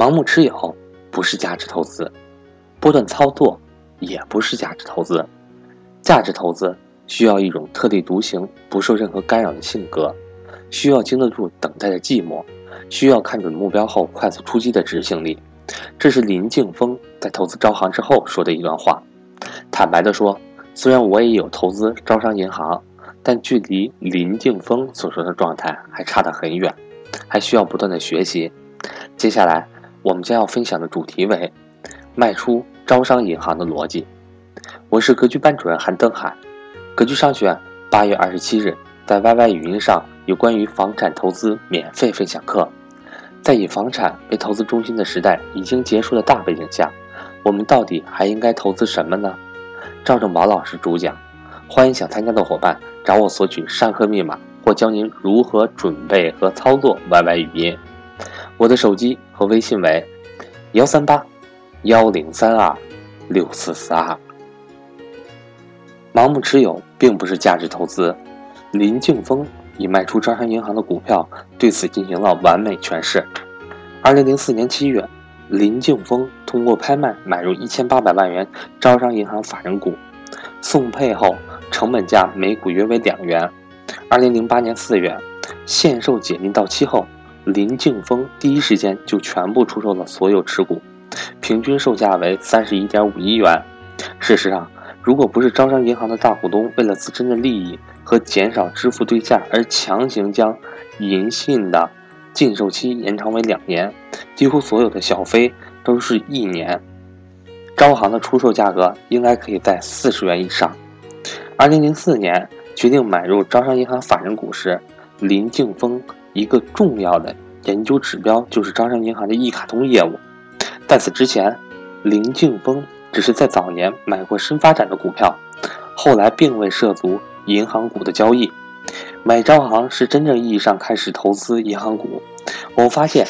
盲目持有不是价值投资，波段操作也不是价值投资。价值投资需要一种特立独行、不受任何干扰的性格，需要经得住等待的寂寞，需要看准目标后快速出击的执行力。这是林敬峰在投资招行之后说的一段话。坦白地说，虽然我也有投资招商银行。但距离林敬峰所说的状态还差得很远，还需要不断的学习。接下来我们将要分享的主题为卖出招商银行的逻辑。我是格局班主任韩登海，格局商学院八月二十七日在 YY 语音上有关于房产投资免费分享课。在以房产为投资中心的时代已经结束的大背景下，我们到底还应该投资什么呢？赵正宝老师主讲。欢迎想参加的伙伴找我索取上课密码，或教您如何准备和操作 YY 语音。我的手机和微信为幺三八幺零三二六四四二。盲目持有并不是价值投资。林敬峰以卖出招商银行的股票对此进行了完美诠释。二零零四年七月，林敬峰通过拍卖买入一千八百万元招商银行法人股，送配后。成本价每股约为两元。二零零八年四月，限售解禁到期后，林敬峰第一时间就全部出售了所有持股，平均售价为三十一点五亿元。事实上，如果不是招商银行的大股东为了自身的利益和减少支付对价而强行将银信的禁售期延长为两年，几乎所有的小非都是一年。招行的出售价格应该可以在四十元以上。二零零四年决定买入招商银行法人股时，林敬峰一个重要的研究指标就是招商银行的一卡通业务。在此之前，林敬峰只是在早年买过深发展的股票，后来并未涉足银行股的交易。买招行是真正意义上开始投资银行股。我发现，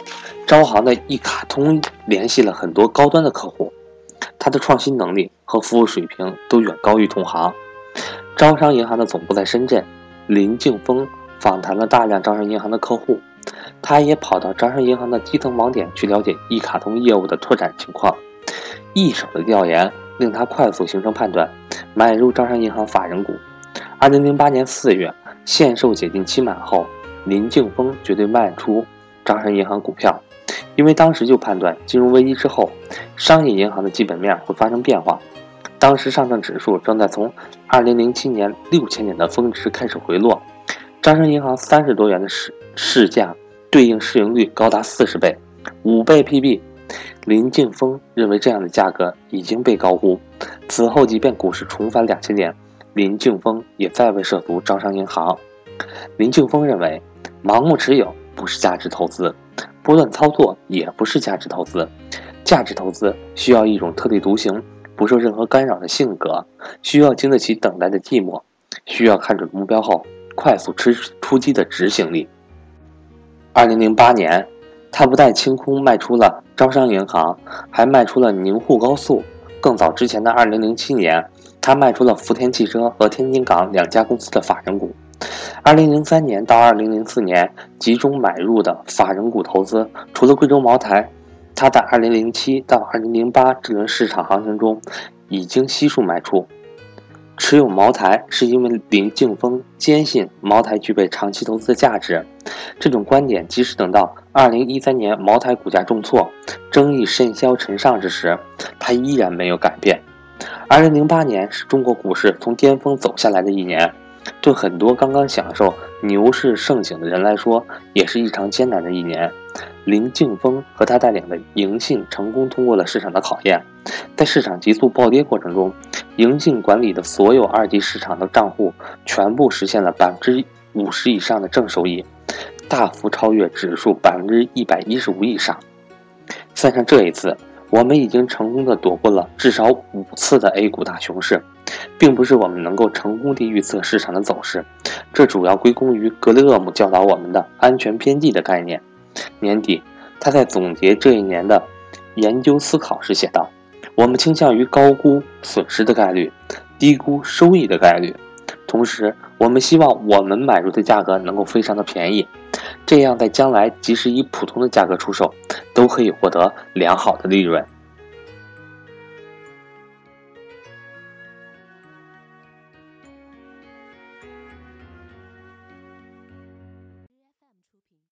招行的一卡通联系了很多高端的客户，它的创新能力和服务水平都远高于同行。招商银行的总部在深圳，林敬峰访谈了大量招商银行的客户，他也跑到招商银行的基层网点去了解一卡通业务的拓展情况。一手的调研令他快速形成判断，买入招商银行法人股。二零零八年四月，限售解禁期满后，林敬峰决定卖出招商银行股票，因为当时就判断金融危机之后，商业银行的基本面会发生变化。当时上证指数正在从二零零七年六千点的峰值开始回落，招商银行三十多元的市市价对应市盈率高达四十倍，五倍 PB。林敬峰认为这样的价格已经被高估。此后，即便股市重返两千点，林敬峰也再未涉足招商银行。林敬峰认为，盲目持有不是价值投资，波段操作也不是价值投资。价值投资需要一种特立独行。不受任何干扰的性格，需要经得起等待的寂寞，需要看准目标后快速出出击的执行力。二零零八年，他不但清空卖出了招商银行，还卖出了宁沪高速。更早之前的二零零七年，他卖出了福田汽车和天津港两家公司的法人股。二零零三年到二零零四年集中买入的法人股投资，除了贵州茅台。他在2007到2008这轮市场行情中，已经悉数卖出。持有茅台是因为林敬峰坚信茅台具备长期投资的价值。这种观点即使等到2013年茅台股价重挫、争议甚嚣尘上之时，他依然没有改变。2008年是中国股市从巅峰走下来的一年，对很多刚刚享受牛市盛景的人来说，也是异常艰难的一年。林敬峰和他带领的银信成功通过了市场的考验，在市场急速暴跌过程中，银信管理的所有二级市场的账户全部实现了百分之五十以上的正收益，大幅超越指数百分之一百一十五以上。算上这一次，我们已经成功的躲过了至少五次的 A 股大熊市，并不是我们能够成功地预测市场的走势，这主要归功于格雷厄姆教导我们的安全边际的概念。年底，他在总结这一年的研究思考时写道：“我们倾向于高估损失的概率，低估收益的概率。同时，我们希望我们买入的价格能够非常的便宜。这样在将来即使以普通的价格出售，都可以获得良好的利润。